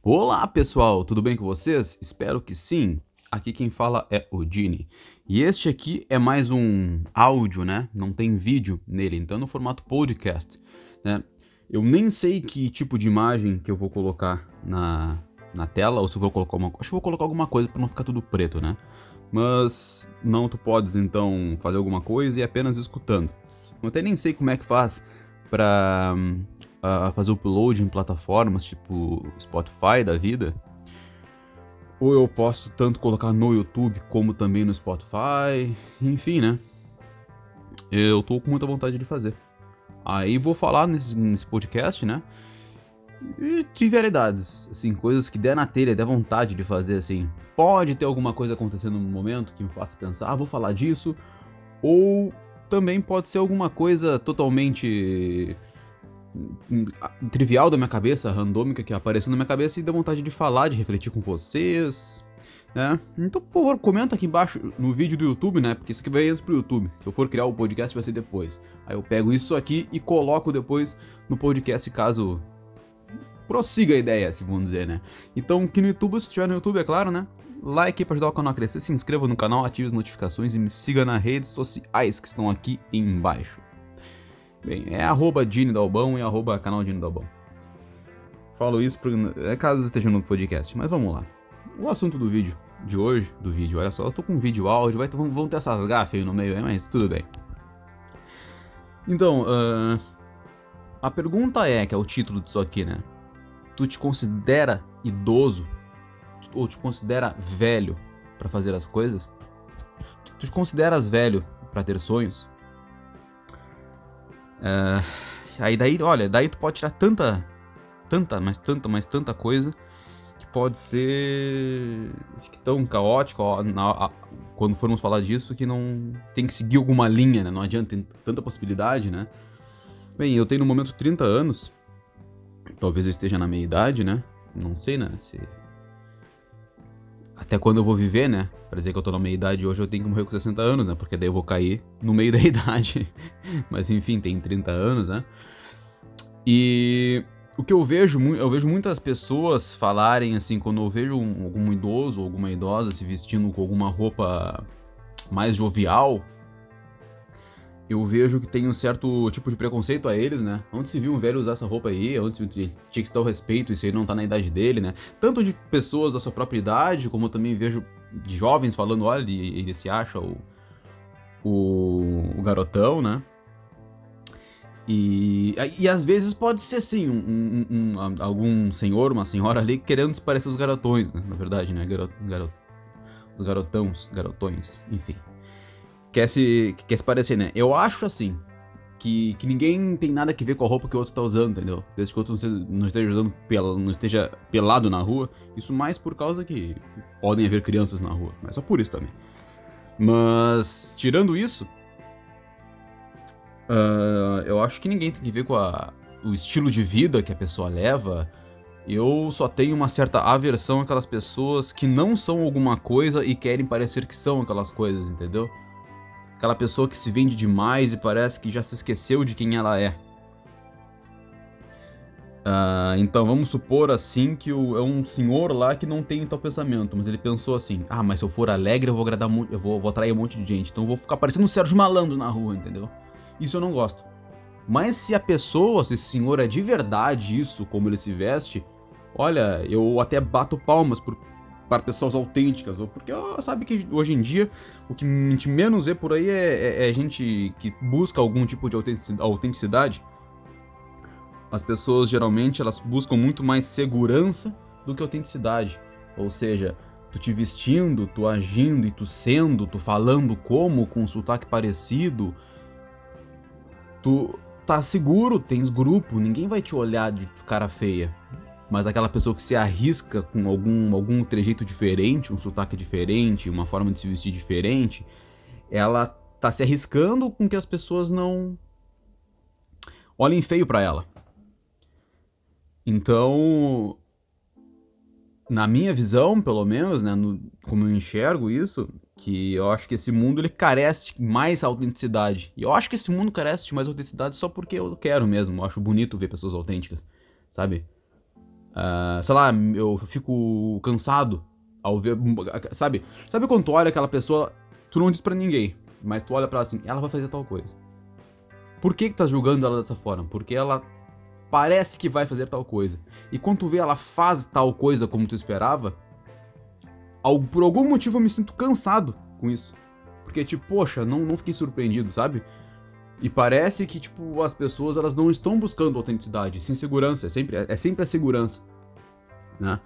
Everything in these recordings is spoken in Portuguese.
Olá pessoal, tudo bem com vocês? Espero que sim. Aqui quem fala é o Dini. E este aqui é mais um áudio, né? Não tem vídeo nele, então é no formato podcast, né? Eu nem sei que tipo de imagem que eu vou colocar na, na tela, ou se eu vou colocar uma... Acho que vou colocar alguma coisa para não ficar tudo preto, né? Mas não tu podes então fazer alguma coisa e apenas escutando. Eu até nem sei como é que faz pra uh, fazer upload em plataformas tipo Spotify da vida. Ou eu posso tanto colocar no YouTube como também no Spotify. Enfim, né? Eu tô com muita vontade de fazer. Aí vou falar nesse, nesse podcast, né? E trivialidades, assim, coisas que der na telha, der vontade de fazer, assim. Pode ter alguma coisa acontecendo no momento que me faça pensar, ah, vou falar disso. Ou também pode ser alguma coisa totalmente trivial da minha cabeça, randômica que apareceu na minha cabeça e deu vontade de falar, de refletir com vocês, né? Então, por favor, comenta aqui embaixo no vídeo do YouTube, né? Porque isso aqui vai antes pro YouTube. Se eu for criar o podcast vai ser depois. Aí eu pego isso aqui e coloco depois no podcast caso prossiga a ideia, se vamos dizer, né? Então, aqui no YouTube, se estiver no YouTube, é claro, né? Like para ajudar o canal a crescer, se inscreva no canal, ative as notificações e me siga nas redes sociais que estão aqui embaixo. Bem, é arroba Dini Dalbão e arroba canal Dini Dalbão. Falo isso porque é caso esteja no podcast, mas vamos lá. O assunto do vídeo de hoje, do vídeo, olha só, eu tô com vídeo áudio, vai, vão ter essas gafas aí no meio, mas tudo bem. Então, uh, a pergunta é, que é o título disso aqui, né? Tu te considera idoso ou te considera velho para fazer as coisas? Tu te consideras velho para ter sonhos? Uh, aí daí, olha, daí tu pode tirar tanta, tanta, mas tanta, mas tanta coisa que pode ser acho que tão caótico ó, na, a, quando formos falar disso que não tem que seguir alguma linha, né? Não adianta, tem tanta possibilidade, né? Bem, eu tenho no momento 30 anos, talvez eu esteja na meia idade, né? Não sei, né? Se até quando eu vou viver, né? Pra dizer que eu tô na meia idade hoje, eu tenho que morrer com 60 anos, né? Porque daí eu vou cair no meio da idade. Mas enfim, tem 30 anos, né? E o que eu vejo, eu vejo muitas pessoas falarem assim, quando eu vejo um, algum idoso ou alguma idosa se vestindo com alguma roupa mais jovial, eu vejo que tem um certo tipo de preconceito a eles, né? Onde se viu um velho usar essa roupa aí, onde tinha que dar o respeito, isso aí não tá na idade dele, né? Tanto de pessoas da sua própria idade, como eu também vejo de jovens falando, olha, ele, se acha o, o, o, garotão, né? E, e às vezes pode ser sim, um, um, um, algum senhor, uma senhora ali querendo se parecer os garotões, né? Na verdade, né? Garot, garot, os garotões, garotões, enfim quer se, quer se parecer, né? Eu acho assim, que, que ninguém tem nada a ver com a roupa que o outro tá usando, entendeu? Desde que o outro não esteja usando pel, não esteja pelado na rua. Isso mais por causa que podem haver crianças na rua, mas só por isso também. Mas, tirando isso, uh, eu acho que ninguém tem que ver com a, o estilo de vida que a pessoa leva. Eu só tenho uma certa aversão àquelas pessoas que não são alguma coisa e querem parecer que são aquelas coisas, entendeu? Aquela pessoa que se vende demais e parece que já se esqueceu de quem ela é. Uh, então vamos supor assim que o, é um senhor lá que não tem tal pensamento, mas ele pensou assim: ah, mas se eu for alegre eu vou agradar muito, eu vou, vou atrair um monte de gente, então eu vou ficar parecendo um Sérgio Malandro na rua, entendeu? Isso eu não gosto. Mas se a pessoa, se esse senhor é de verdade isso, como ele se veste, olha, eu até bato palmas por, para pessoas autênticas, porque sabe que hoje em dia o que a gente menos vê por aí é, é, é gente que busca algum tipo de autenticidade. As pessoas geralmente elas buscam muito mais segurança do que autenticidade. Ou seja, tu te vestindo, tu agindo e tu sendo, tu falando como, com um sotaque parecido, tu tá seguro, tens grupo, ninguém vai te olhar de cara feia mas aquela pessoa que se arrisca com algum, algum trejeito diferente, um sotaque diferente, uma forma de se vestir diferente, ela tá se arriscando com que as pessoas não olhem feio para ela. Então, na minha visão, pelo menos, né, no, como eu enxergo isso, que eu acho que esse mundo ele carece de mais autenticidade. E eu acho que esse mundo carece de mais autenticidade só porque eu quero mesmo. Eu acho bonito ver pessoas autênticas, sabe? Uh, sei lá, eu fico cansado ao ver. Sabe? Sabe quando tu olha aquela pessoa, tu não diz pra ninguém, mas tu olha pra ela assim, ela vai fazer tal coisa. Por que que tá julgando ela dessa forma? Porque ela parece que vai fazer tal coisa. E quando tu vê ela faz tal coisa como tu esperava, por algum motivo eu me sinto cansado com isso. Porque, tipo, poxa, não, não fiquei surpreendido, sabe? E parece que, tipo, as pessoas elas não estão buscando autenticidade, sim segurança. É sempre, é sempre a segurança. Né?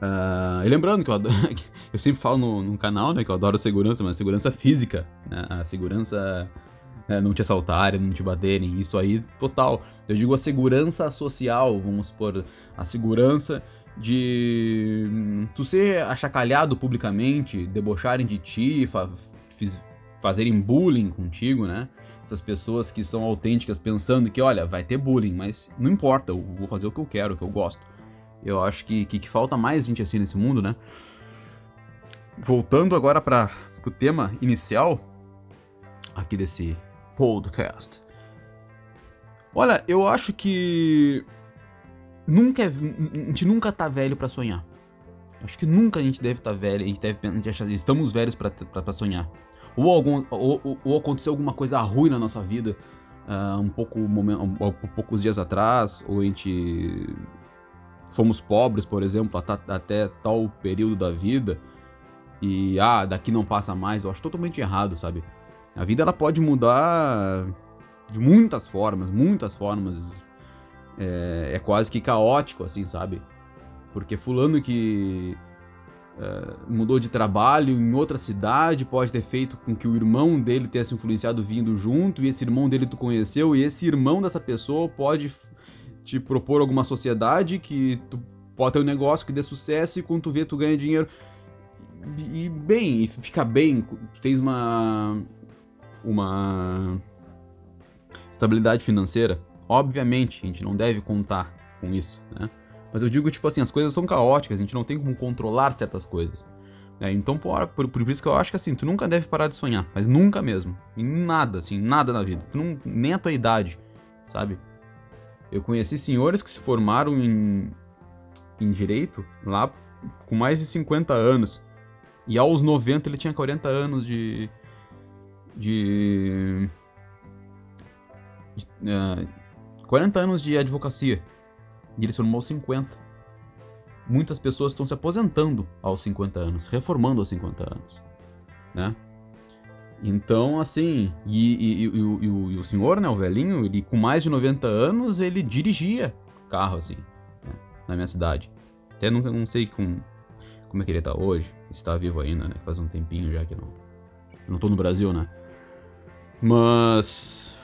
Uh, e lembrando que eu, adoro, eu sempre falo no, no, canal né, que eu adoro segurança, mas segurança física. Né? A segurança né, não te assaltarem, não te baterem, isso aí total. Eu digo a segurança social, vamos supor, a segurança de hum, tu ser achacalhado publicamente, debocharem de ti, fa fazerem bullying contigo, né? Essas pessoas que são autênticas pensando que, olha, vai ter bullying, mas não importa, eu vou fazer o que eu quero, o que eu gosto. Eu acho que, que, que falta mais gente assim nesse mundo, né? Voltando agora para o tema inicial aqui desse podcast. Olha, eu acho que nunca é, a gente nunca tá velho para sonhar. Acho que nunca a gente deve estar tá velho, a gente deve a gente estamos velhos para sonhar. Ou, algum, ou, ou, aconteceu alguma coisa ruim na nossa vida uh, um pouco um, poucos dias atrás, ou a gente fomos pobres, por exemplo, até, até tal período da vida e ah, daqui não passa mais. Eu acho totalmente errado, sabe? A vida ela pode mudar de muitas formas, muitas formas é, é quase que caótico, assim, sabe? Porque fulano que é, mudou de trabalho em outra cidade pode ter feito com que o irmão dele tenha se influenciado vindo junto, e esse irmão dele tu conheceu, e esse irmão dessa pessoa pode te propor alguma sociedade que tu pode ter um negócio que dê sucesso e quando tu vê tu ganha dinheiro. E, bem, e fica bem, tens uma. uma. estabilidade financeira Obviamente, a gente não deve contar com isso, né? Mas eu digo, tipo assim, as coisas são caóticas, a gente não tem como controlar certas coisas. Né? Então, por, por, por, isso que eu acho que assim, tu nunca deve parar de sonhar, mas nunca mesmo. Em nada, assim, nada na vida. Não, nem a tua idade, sabe? Eu conheci senhores que se formaram em, em direito lá com mais de 50 anos. E aos 90 ele tinha 40 anos de. de. de, uh, 40 anos de advocacia. E ele se formou aos 50. Muitas pessoas estão se aposentando aos 50 anos, reformando aos 50 anos, né? Então, assim, e, e, e, e, o, senhor, né, o velhinho, ele com mais de 90 anos, ele dirigia carro, assim, né, na minha cidade. Até nunca, não sei com, como é que ele tá hoje, se tá vivo ainda, né, faz um tempinho já que não, não tô no Brasil, né. Mas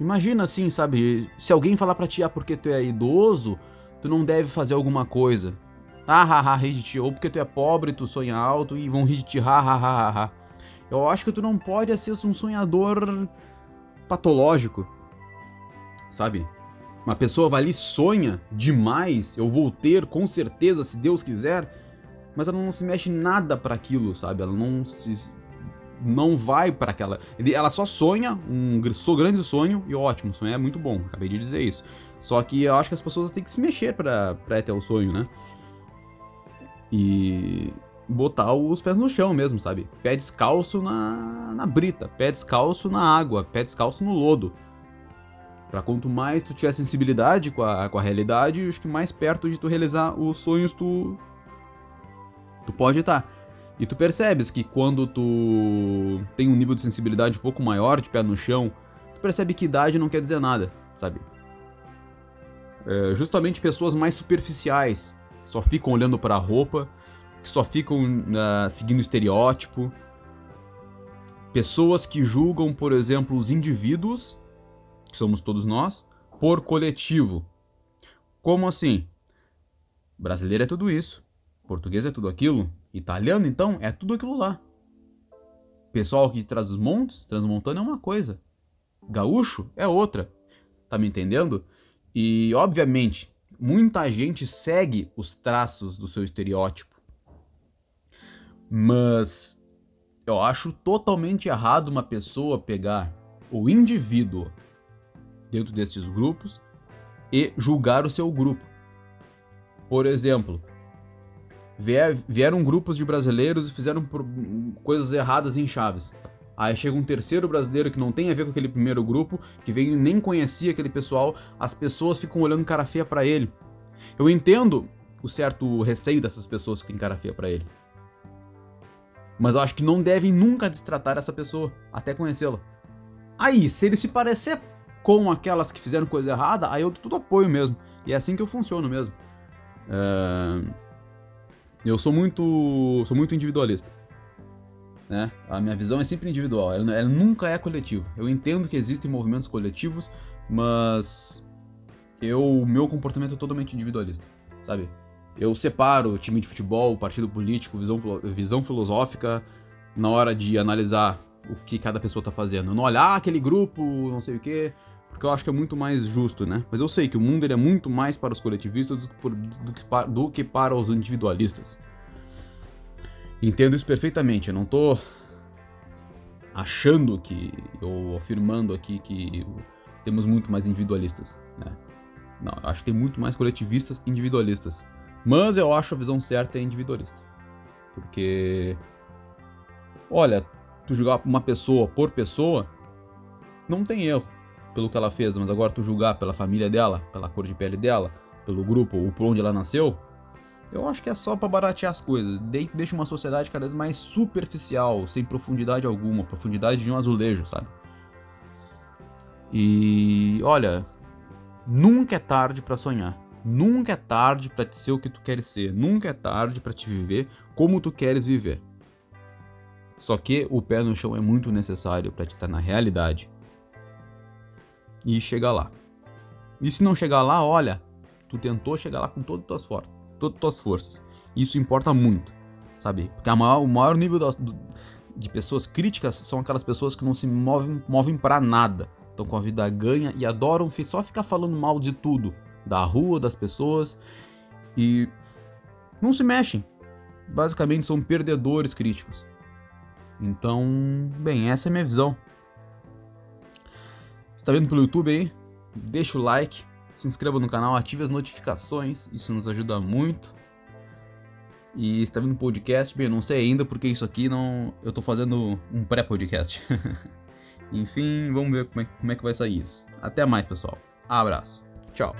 Imagina assim, sabe? Se alguém falar pra ti, ah, porque tu é idoso, tu não deve fazer alguma coisa. Ah, ha, ha, ri de ti. Ou porque tu é pobre, tu sonha alto e vão rir de ti, ha, ha, ha, ha, ha. Eu acho que tu não pode ser um sonhador patológico. Sabe? Uma pessoa vai ali sonha demais, eu vou ter com certeza, se Deus quiser, mas ela não se mexe nada para aquilo, sabe? Ela não se não vai para aquela. Ela só sonha um grande sonho e ótimo, sonho é muito bom, acabei de dizer isso. Só que eu acho que as pessoas têm que se mexer para ter o sonho, né? E botar os pés no chão mesmo, sabe? Pé descalço na, na brita, pé descalço na água, pé descalço no lodo. Pra quanto mais tu tiver sensibilidade com a, com a realidade, acho que mais perto de tu realizar os sonhos tu. Tu pode estar. E tu percebes que quando tu tem um nível de sensibilidade um pouco maior, de pé no chão, tu percebe que idade não quer dizer nada, sabe? É justamente pessoas mais superficiais, que só ficam olhando para a roupa, que só ficam uh, seguindo estereótipo. Pessoas que julgam, por exemplo, os indivíduos, que somos todos nós, por coletivo. Como assim? Brasileiro é tudo isso, português é tudo aquilo, Italiano, então, é tudo aquilo lá. Pessoal que traz os montes, transmontano é uma coisa. Gaúcho é outra. Tá me entendendo? E, obviamente, muita gente segue os traços do seu estereótipo. Mas eu acho totalmente errado uma pessoa pegar o indivíduo dentro desses grupos e julgar o seu grupo. Por exemplo, vieram grupos de brasileiros e fizeram coisas erradas em Chaves. Aí chega um terceiro brasileiro que não tem a ver com aquele primeiro grupo, que veio nem conhecia aquele pessoal, as pessoas ficam olhando cara feia para ele. Eu entendo o certo receio dessas pessoas que têm cara feia para ele. Mas eu acho que não devem nunca destratar essa pessoa, até conhecê-la. Aí, se ele se parecer com aquelas que fizeram coisa errada, aí eu tudo apoio mesmo. E é assim que eu funciono mesmo. É... Eu sou muito. sou muito individualista. Né? A minha visão é sempre individual, ela, ela nunca é coletiva. Eu entendo que existem movimentos coletivos, mas eu, meu comportamento é totalmente individualista, sabe? Eu separo time de futebol, partido político, visão, visão filosófica na hora de analisar o que cada pessoa tá fazendo. Eu não olhar ah, aquele grupo, não sei o quê, porque eu acho que é muito mais justo, né? Mas eu sei que o mundo ele é muito mais para os coletivistas do que, para, do que para os individualistas. Entendo isso perfeitamente, eu não tô achando que, ou afirmando aqui que temos muito mais individualistas, né? Não, eu acho que tem muito mais coletivistas que individualistas. Mas eu acho a visão certa é individualista. Porque. Olha, tu julgar uma pessoa por pessoa, não tem erro pelo que ela fez, mas agora tu julgar pela família dela, pela cor de pele dela, pelo grupo ou por onde ela nasceu, eu acho que é só para baratear as coisas. Deixa uma sociedade cada vez mais superficial, sem profundidade alguma, profundidade de um azulejo, sabe? E olha, nunca é tarde para sonhar. Nunca é tarde para ser o que tu queres ser. Nunca é tarde para te viver como tu queres viver. Só que o pé no chão é muito necessário para te estar na realidade e chegar lá. E se não chegar lá, olha, tu tentou chegar lá com todas as tuas forças, todas as tuas forças. Isso importa muito, sabe? Porque a maior, o maior nível do, de pessoas críticas são aquelas pessoas que não se movem, movem para nada, estão com a vida ganha e adoram só ficar falando mal de tudo, da rua, das pessoas e não se mexem. Basicamente são perdedores críticos. Então, bem, essa é a minha visão. Está vendo pelo YouTube aí? Deixa o like, se inscreva no canal, ative as notificações, isso nos ajuda muito. E está vendo podcast, bem, eu não sei ainda porque isso aqui não, eu estou fazendo um pré-podcast. Enfim, vamos ver como é, como é que vai sair isso. Até mais, pessoal. Abraço. Tchau.